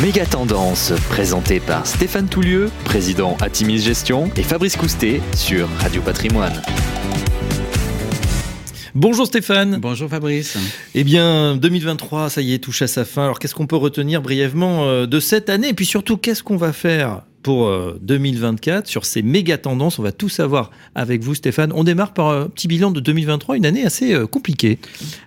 Méga Tendance, présenté par Stéphane Toulieu, président Atimis Gestion, et Fabrice Coustet sur Radio Patrimoine. Bonjour Stéphane. Bonjour Fabrice. Eh bien, 2023, ça y est, touche à sa fin. Alors, qu'est-ce qu'on peut retenir brièvement euh, de cette année? Et puis surtout, qu'est-ce qu'on va faire? Pour 2024 euh, sur ces méga tendances. On va tout savoir avec vous, Stéphane. On démarre par un petit bilan de 2023, une année assez euh, compliquée.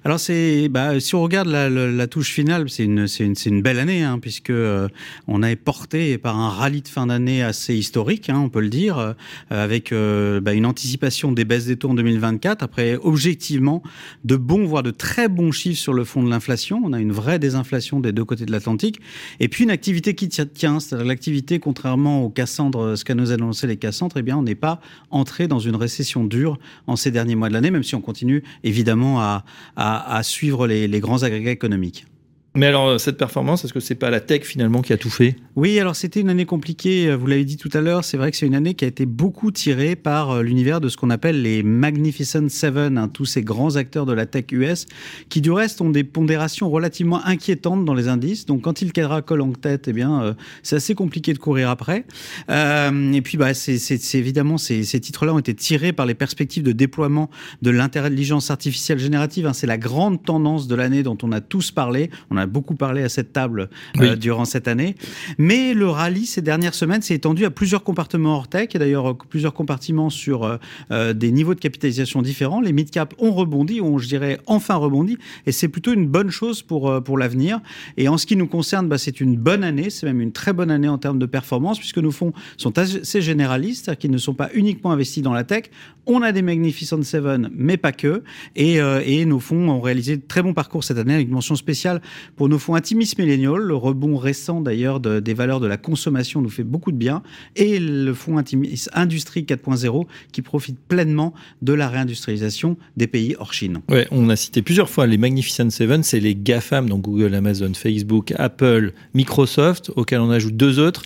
Alors, c'est, bah, si on regarde la, touche finale, c'est une, une, une, belle année, hein, puisque euh, on a porté par un rallye de fin d'année assez historique, hein, on peut le dire, avec bah, une anticipation des baisses des taux en 2024. Après, objectivement, de bons, voire de très bons chiffres sur le fond de l'inflation. On a une vraie désinflation des deux côtés de l'Atlantique. Et puis, une activité qui tient, c'est-à-dire l'activité, contrairement au Cassandre, ce qu'a nous annoncé les Cassandres, eh bien, on n'est pas entré dans une récession dure en ces derniers mois de l'année, même si on continue évidemment à, suivre les grands agrégats économiques. Mais alors, euh, cette performance, est-ce que c'est pas la tech finalement qui a tout fait? Oui, alors c'était une année compliquée, euh, vous l'avez dit tout à l'heure, c'est vrai que c'est une année qui a été beaucoup tirée par euh, l'univers de ce qu'on appelle les Magnificent Seven, hein, tous ces grands acteurs de la tech US, qui du reste ont des pondérations relativement inquiétantes dans les indices. Donc quand il cadra colle en tête, eh bien, c'est assez compliqué de courir après. et puis, bah, c'est évidemment, ces, ces titres-là ont été tirés par les perspectives de déploiement de l'intelligence artificielle générative. Hein. c'est la grande tendance de l'année dont on a tous parlé. On a beaucoup parlé à cette table euh, durant cette année. Mais le rallye ces dernières semaines s'est étendu à plusieurs compartiments hors tech et d'ailleurs euh, plusieurs compartiments sur euh, des niveaux de capitalisation différents. Les mid-cap ont rebondi, ont, je dirais, enfin rebondi et c'est plutôt une bonne chose pour, pour l'avenir. Et en ce qui nous concerne, bah, c'est une bonne année, c'est même une très bonne année en termes de performance puisque nos fonds sont assez généralistes, c'est-à-dire qu'ils ne sont pas uniquement investis dans la tech. On a des Magnificent Seven, mais pas que. Et, et nos fonds ont réalisé de très bons parcours cette année avec une mention spéciale pour nos fonds Intimis Millennial, le rebond récent d'ailleurs des valeurs de la consommation nous fait beaucoup de bien, et le fonds Intimis Industrie 4.0 qui profite pleinement de la réindustrialisation des pays hors Chine. Ouais, on a cité plusieurs fois les Magnificent Seven, c'est les GAFAM, donc Google, Amazon, Facebook, Apple, Microsoft, auxquels on ajoute deux autres.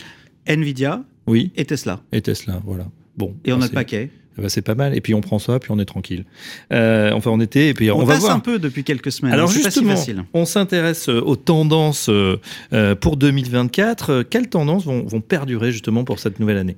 Nvidia oui. et Tesla. Et Tesla, voilà. Bon, et on a le paquet. Eh ben, c'est pas mal. Et puis on prend ça, puis on est tranquille. Euh, enfin, on était, et puis on, on va voir. un peu depuis quelques semaines. Alors justement, on s'intéresse euh, aux tendances euh, pour 2024. Quelles tendances vont, vont perdurer justement pour cette nouvelle année?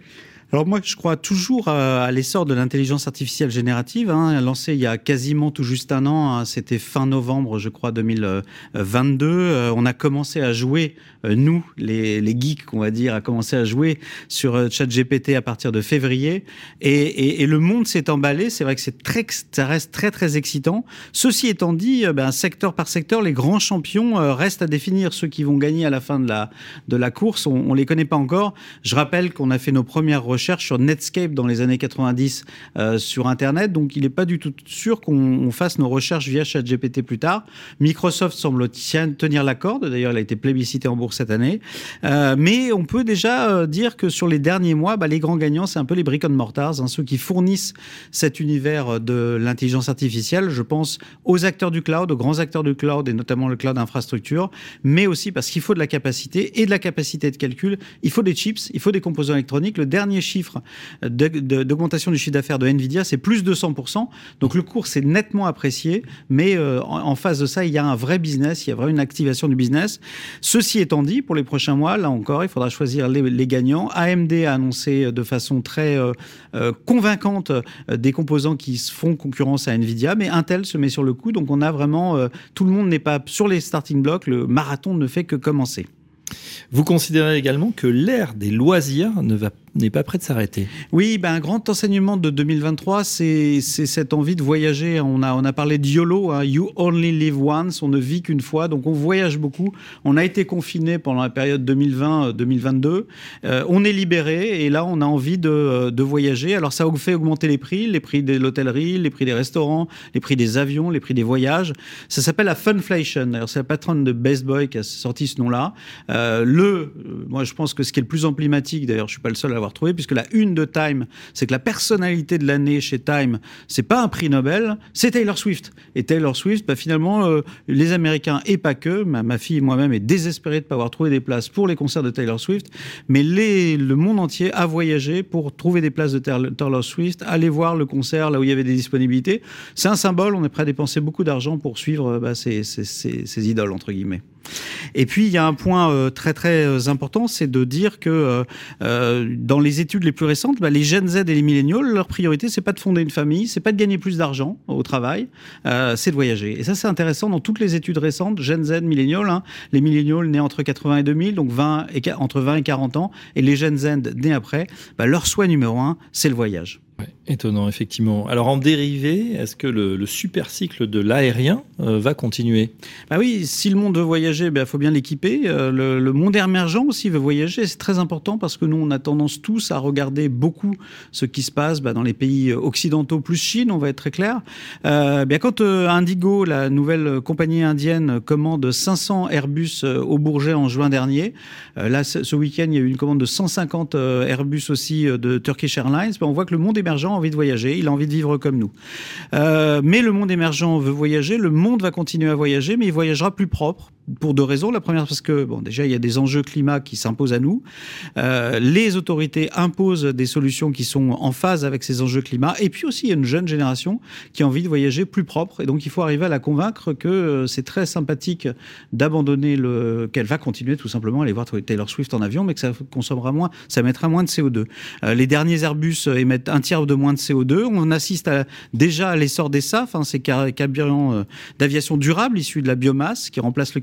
Alors moi, je crois toujours à, l'essor de l'intelligence artificielle générative, hein, lancée il y a quasiment tout juste un an. Hein, C'était fin novembre, je crois, 2022. Euh, on a commencé à jouer, euh, nous, les, geeks, on va dire, à commencer à jouer sur euh, ChatGPT à partir de février. Et, le monde s'est emballé. C'est vrai que c'est très, ça reste très très excitant. Ceci étant dit, ben, secteur par secteur, les grands champions restent à définir. Ceux qui vont gagner à la fin de la de la course, on, on les connaît pas encore. Je rappelle qu'on a fait nos premières recherche sur Netscape dans les années 90 euh, sur Internet, donc il n'est pas du tout sûr qu'on fasse nos recherches via ChatGPT plus tard. Microsoft semble tenir la corde, d'ailleurs il a été plébiscité en bourse cette année, euh, mais on peut déjà euh, dire que sur les derniers mois, bah, les grands gagnants, c'est un peu les brick and mortars, hein, ceux qui fournissent cet univers de l'intelligence artificielle. Je pense aux acteurs du cloud, aux grands acteurs du cloud et notamment le cloud infrastructure, mais aussi parce qu'il faut de la capacité et de la capacité de calcul, il faut des chips, il faut des composants électroniques. Le dernier chiffre d'augmentation du chiffre d'affaires de Nvidia, c'est plus de 100%. Donc le cours s'est nettement apprécié, mais euh, en, face de ça, il y a un vrai business, il y a vraiment une activation du business. Ceci étant dit, pour les prochains mois, là encore, il faudra choisir les, gagnants. AMD a annoncé de façon très euh, euh, convaincante des composants qui font concurrence à Nvidia, mais Intel se met sur le coup. Donc on a vraiment, tout le monde n'est pas sur les starting blocks, le marathon ne fait que commencer. Vous considérez également que l'ère des loisirs ne va n'est pas prêt de s'arrêter. Oui, ben, un grand enseignement de 2023, c'est cette envie de voyager. On a, on a parlé de YOLO, hein, You Only Live Once, on ne vit qu'une fois, donc on voyage beaucoup. On a été confiné pendant la période 2020-2022. Euh, on est libéré et là, on a envie de, de, voyager. Alors ça fait augmenter les prix, les prix de l'hôtellerie, les prix des restaurants, les prix des avions, les prix des voyages. Ça s'appelle la funflation. C'est la patronne de Best Boy qui a sorti ce nom-là. Euh, le, euh, moi je pense que ce qui est le plus emblématique, d'ailleurs je suis pas le seul à avoir trouvé, puisque la une de Time, c'est que la personnalité de l'année chez Time, c'est pas un prix Nobel, c'est Taylor Swift. Et Taylor Swift, bah, finalement, euh, les Américains et pas que, ma, ma fille moi-même est désespérée de ne pas avoir trouvé des places pour les concerts de Taylor Swift, mais le monde entier a voyagé pour trouver des places de Taylor Swift, aller voir le concert là où il y avait des disponibilités. C'est un symbole, on est prêt à dépenser beaucoup d'argent pour suivre bah, ces, ces, ces, ces idoles, entre guillemets. Et puis il y a un point très très important, c'est de dire que dans les études les plus récentes, bah, les Gen Z et les milléniaux, leur priorité c'est pas de fonder une famille, c'est pas de gagner plus d'argent au travail, c'est de voyager. Et ça c'est intéressant dans toutes les études récentes, Gen Z, milléniaux, hein, les milléniaux nés entre 80 et 2000, donc 20 et, entre 20 et 40 ans, et les Gen Z nés après, bah, leur souhait numéro un, c'est le voyage. Étonnant, effectivement. Alors en dérivé, est-ce que le, super cycle de l'aérien euh, va continuer? Bah oui, si le monde veut voyager, il bah, faut bien l'équiper. Euh, le, monde émergent aussi veut voyager. C'est très important parce que nous, on a tendance tous à regarder beaucoup ce qui se passe bah, dans les pays occidentaux, plus Chine, on va être très clair. Euh, bien, quand Indigo, la nouvelle compagnie indienne, commande 500 Airbus au Bourget en juin dernier, là, ce week-end, il y a eu une commande de 150 Airbus aussi de Turkish Airlines, bah, on voit que le monde émergent a envie de voyager, il a envie de vivre comme nous. Euh, mais le monde émergent veut voyager, le monde va continuer à voyager, mais il voyagera plus propre, pour deux raisons. La première, parce que, bon, déjà, il y a des enjeux climat qui s'imposent à nous. Euh, les autorités imposent des solutions qui sont en phase avec ces enjeux climat. Et puis aussi, il y a une jeune génération qui a envie de voyager plus propre. Et donc, il faut arriver à la convaincre que euh, c'est très sympathique d'abandonner le, qu'elle va continuer tout simplement à aller voir Taylor Swift en avion, mais que ça consommera moins, ça mettra moins de CO2. Euh, les derniers Airbus émettent un tiers de moins de CO2. On assiste déjà à l'essor des SAF, hein, ces carburants d'aviation durable issus de la biomasse qui remplacent le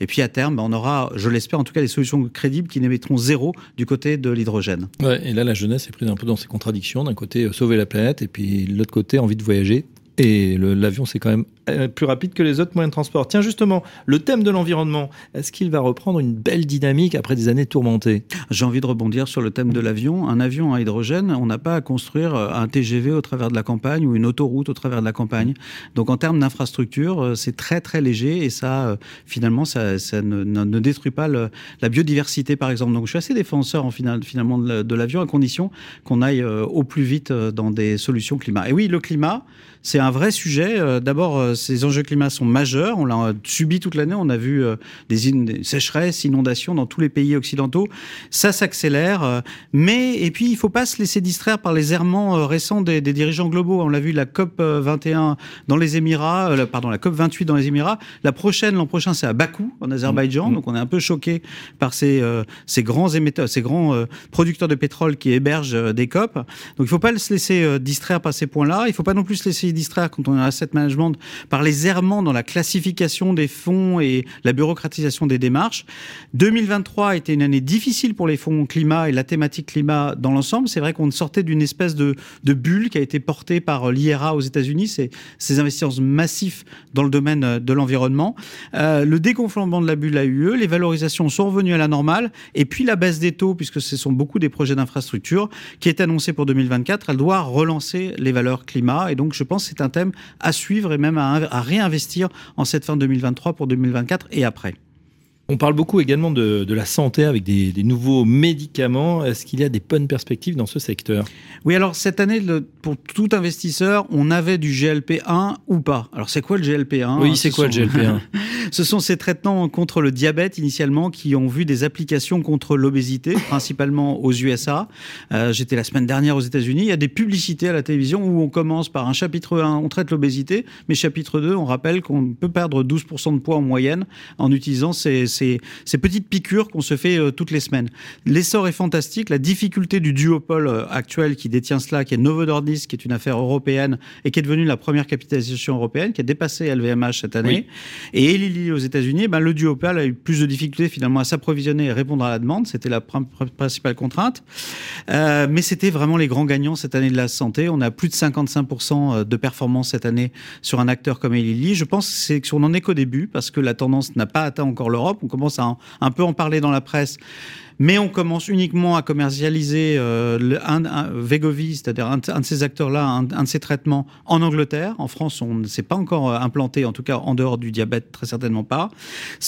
et puis à terme, on aura, je l'espère en tout cas, des solutions crédibles qui n'émettront zéro du côté de l'hydrogène. et là, la jeunesse est prise un peu dans ses contradictions. D'un côté, euh, sauver la planète, et puis de l'autre côté, envie de voyager. Et l'avion, c'est quand même euh, plus rapide que les autres moyens de transport. Tiens, justement, le thème de l'environnement, est-ce qu'il va reprendre une belle dynamique après des années tourmentées? J'ai envie de rebondir sur le thème de l'avion. Un avion à hydrogène, on n'a pas à construire euh, un TGV au travers de la campagne ou une autoroute au travers de la campagne. Donc en termes d'infrastructure, euh, c'est très très léger et ça, finalement, ça, ne, détruit pas la biodiversité, par exemple. Donc je suis assez défenseur en final, finalement de l'avion à condition qu'on aille au plus vite dans des solutions climat. Et oui, le climat, c'est un vrai sujet. D'abord, ces enjeux climat sont majeurs. On l'a subi toute l'année. On a vu euh, des, sécheresses, inondations dans tous les pays occidentaux. Ça s'accélère. Euh, mais, et puis, il ne faut pas se laisser distraire par les errements euh, récents des, dirigeants globaux. On l'a vu, la COP 21 dans les Émirats, pardon, la COP 28 dans les Émirats. La prochaine, l'an prochain, c'est à Bakou, en Azerbaïdjan. Mmh. Donc, on est un peu choqué par ces, ces grands émetteurs, ces grands producteurs de pétrole qui hébergent des COP. Donc, il ne faut pas se laisser distraire par ces points-là. Il ne faut pas non plus se laisser distraire quand on est asset management par les errements dans la classification des fonds et la bureaucratisation des démarches. 2023 a été une année difficile pour les fonds climat et la thématique climat dans l'ensemble. C'est vrai qu'on sortait d'une espèce de, bulle qui a été portée par l'IRA aux États-Unis, ces, investissements massifs dans le domaine de l'environnement. Euh, le dégonflement de la bulle eu lieu, les valorisations sont revenues à la normale, et puis la baisse des taux, puisque ce sont beaucoup des projets d'infrastructure, qui est annoncée pour 2024, elle doit relancer les valeurs climat. Et donc, je pense que c'est un thème à suivre et même à, à réinvestir en cette fin 2023 pour 2024 et après. On parle beaucoup également de, la santé avec des, nouveaux médicaments. Est-ce qu'il y a des bonnes perspectives dans ce secteur? Oui, alors cette année, pour tout investisseur, on avait du GLP-1 ou pas? Alors c'est quoi le GLP-1 Oui, c'est quoi le GLP-1 Ce sont ces traitements contre le diabète initialement qui ont vu des applications contre l'obésité, principalement aux USA. Euh, j'étais la semaine dernière aux États-Unis. Il y a des publicités à la télévision où on commence par un chapitre 1, on traite l'obésité, mais chapitre 2, on rappelle qu'on peut perdre 12% de poids en moyenne en utilisant ces ces, petites piqûres qu'on se fait euh, toutes les semaines. L'essor est fantastique. La difficulté du duopole euh, actuel qui détient cela, qui est Novo Nordisk, qui est une affaire européenne et qui est devenue la première capitalisation européenne, qui a dépassé LVMH cette année. Et Eli aux États-Unis, ben, le duopole a eu plus de difficultés finalement à s'approvisionner et répondre à la demande. C'était la principale contrainte. Euh, mais c'était vraiment les grands gagnants cette année de la santé. On a plus de 55% de performance cette année sur un acteur comme Eli Je pense qu'on n'en est qu'au début parce que la tendance n'a pas atteint encore l'Europe on commence à un peu en parler dans la presse mais on commence uniquement à commercialiser euh, un, Vegovi, c'est-à-dire un, de ces acteurs-là, un, de ces traitements en Angleterre. En France, on ne s'est pas encore euh, implanté, en tout cas en dehors du diabète, très certainement pas.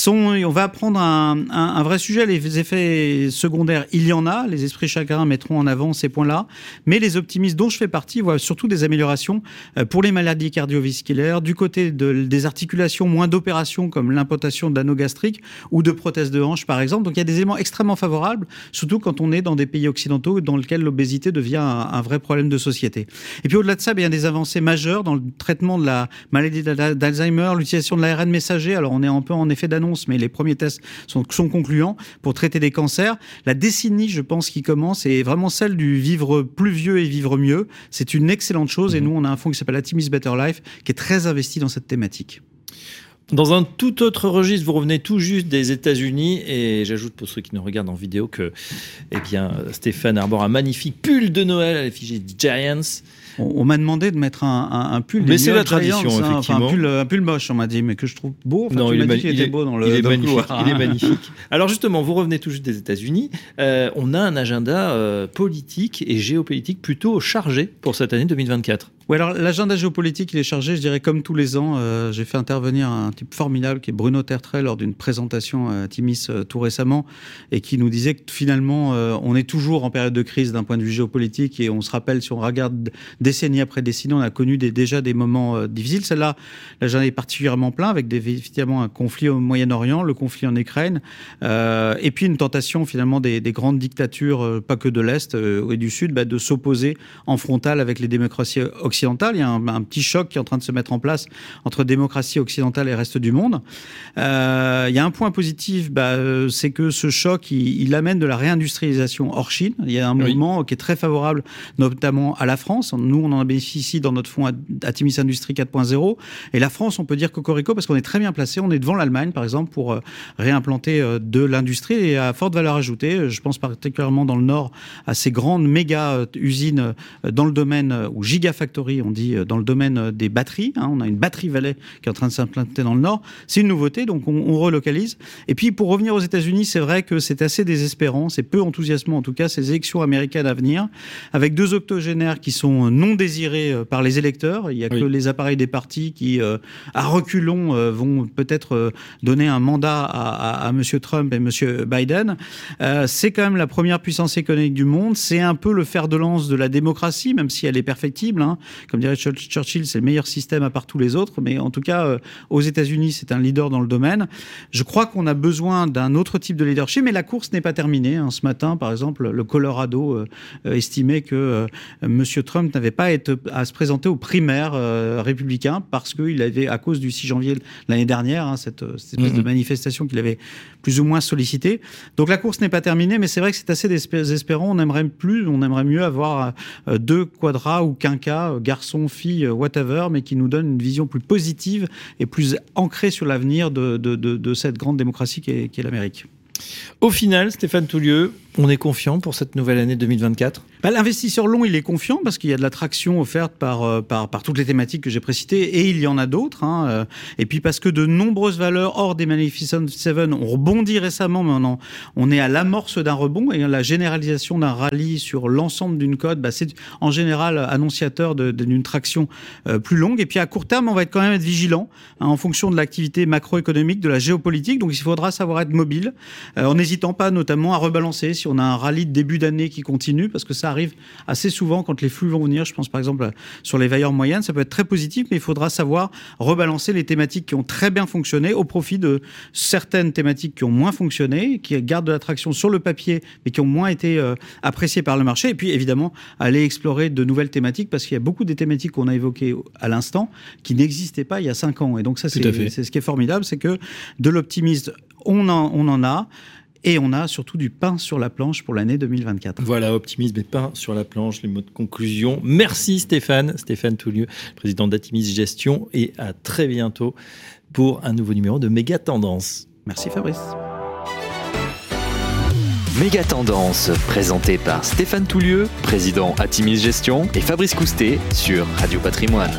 on va prendre un, vrai sujet. Les effets secondaires, il y en a. Les esprits chagrins mettront en avant ces points-là. Mais les optimistes dont je fais partie voient surtout des améliorations euh, pour les maladies cardiovasculaires, du côté des articulations, moins d'opérations comme l'implantation d'anneaux gastriques ou de prothèses de hanche, par exemple. Donc il y a des éléments extrêmement favorables favorable, surtout quand on est dans des pays occidentaux dans lesquels l'obésité devient un, vrai problème de société. Et puis au-delà de ça, il y a des avancées majeures dans le traitement de la maladie d'Alzheimer, l'utilisation de l'ARN messager. Alors on est un peu en effet d'annonce, mais les premiers tests sont, sont concluants pour traiter des cancers. La décennie, je pense, qui commence est vraiment celle du vivre plus vieux et vivre mieux. C'est une excellente chose. Et mhm. nous, on a un fonds qui s'appelle Atimis Better Life, qui est très investi dans cette thématique. Dans un tout autre registre, vous revenez tout juste des États-Unis et j'ajoute pour ceux qui nous regardent en vidéo que eh bien, Stéphane arbore un magnifique pull de Noël à l'effigie Giants. On, m'a demandé de mettre un, pull. Mais c'est la tradition, hein, effectivement. un, pull, moche, on m'a dit, mais que je trouve beau. non, il, est, beau dans le. Il est magnifique. Il est magnifique. Alors justement, vous revenez tout juste des États-Unis. Euh, on a un agenda euh, politique et géopolitique plutôt chargé pour cette année 2024. Oui, alors l'agenda géopolitique, il est chargé, je dirais, comme tous les ans. Euh, j'ai fait intervenir un type formidable qui est Bruno Tertrais lors d'une présentation à Timis tout récemment et qui nous disait que finalement, on est toujours en période de crise d'un point de vue géopolitique et on se rappelle, si on regarde décennie après décennie, on a connu déjà des moments euh, difficiles. Celle-là, l'agenda est particulièrement plein avec des, évidemment un conflit au Moyen-Orient, le conflit en Ukraine, euh, et puis une tentation finalement des, grandes dictatures, euh, pas que de l'Est et du Sud, bah, de s'opposer en frontal avec les démocraties occidentales. Il y a un, petit choc qui est en train de se mettre en place entre démocratie occidentale et reste du monde. il y a un point positif, bah, c'est que ce choc, il, amène de la réindustrialisation hors Chine. Il y a un mouvement qui est très favorable, notamment à la France. Nous, on en bénéficie dans notre fonds Atimis Industrie 4.0. Et la France, on peut dire cocorico parce qu'on est très bien placé. On est devant l'Allemagne, par exemple, pour euh, réimplanter euh, de l'industrie et à forte valeur ajoutée. Je pense particulièrement dans le Nord à ces grandes méga euh, usines dans le domaine, ou on dit, dans le domaine des batteries. Hein. On a une batterie Valais qui est en train de s'implanter dans le Nord. C'est une nouveauté, donc on, on, relocalise. Et puis, pour revenir aux États-Unis, c'est vrai que c'est assez désespérant, c'est peu enthousiasmant, en tout cas, ces élections américaines à venir, avec deux octogénaires qui sont non désirés euh, par les électeurs. Il n'y a que les appareils des partis qui, euh, à reculons, euh, vont peut-être donner un mandat à, à, M. Trump et M. Biden. c'est quand même la première puissance économique du monde. C'est un peu le fer de lance de la démocratie, même si elle est perfectible. Hein. Comme dirait Churchill, c'est le meilleur système à part tous les autres. Mais en tout cas, aux États-Unis, c'est un leader dans le domaine. Je crois qu'on a besoin d'un autre type de leadership, mais la course n'est pas terminée. Hein. Ce matin, par exemple, le Colorado estimait que M. Trump n'avait pas à se présenter aux primaires euh, républicains parce qu'il avait, à cause du 6 janvier l'année dernière, hein, cette, espèce de mhm. manifestation qu'il avait plus ou moins sollicité. Donc la course n'est pas terminée, mais c'est vrai que c'est assez désespérant. On aimerait plus, on aimerait mieux avoir euh, deux quadras ou quinquas, euh, garçons, filles, whatever, mais qui nous donnent une vision plus positive et plus ancrée sur l'avenir de, cette grande démocratie qui est, qui est l'Amérique. Au final, Stéphane Toulieu, on est confiant pour cette nouvelle année 2024 bah, L'investisseur long, il est confiant parce qu'il y a de l'attraction offerte par, euh, par, par, toutes les thématiques que j'ai précitées et il y en a d'autres. Hein, euh. et puis parce que de nombreuses valeurs hors des Magnificent Seven ont rebondi récemment, maintenant on est à l'amorce d'un rebond et la généralisation d'un rallye sur l'ensemble d'une cote, bah, c'est en général annonciateur d'une traction euh, plus longue. Et puis à court terme, on va être quand même être vigilant hein, en fonction de l'activité macroéconomique, de la géopolitique. Donc il faudra savoir être mobile en n'hésitant pas notamment à rebalancer on a un rallye de début d'année qui continue, parce que ça arrive assez souvent quand les flux vont venir. Je pense par exemple sur les veilleurs moyennes, ça peut être très positif, mais il faudra savoir rebalancer les thématiques qui ont très bien fonctionné au profit de certaines thématiques qui ont moins fonctionné, qui gardent de l'attraction sur le papier, mais qui ont moins été euh, appréciées par le marché. Et puis évidemment, aller explorer de nouvelles thématiques, parce qu'il y a beaucoup des thématiques qu'on a évoquées à l'instant qui n'existaient pas il y a cinq ans. Et donc ça, c'est ce qui est formidable, c'est que de l'optimisme, on on en a. Et on a surtout du pain sur la planche pour l'année 2024. Voilà, optimisme et pain sur la planche, les mots de conclusion. Merci Stéphane, Stéphane Toulieu, président d'Atimis Gestion, et à très bientôt pour un nouveau numéro de Méga Tendance. Merci Fabrice. Méga Tendance, présenté par Stéphane Toulieu, président Atimis Gestion, et Fabrice Coustet sur Radio Patrimoine.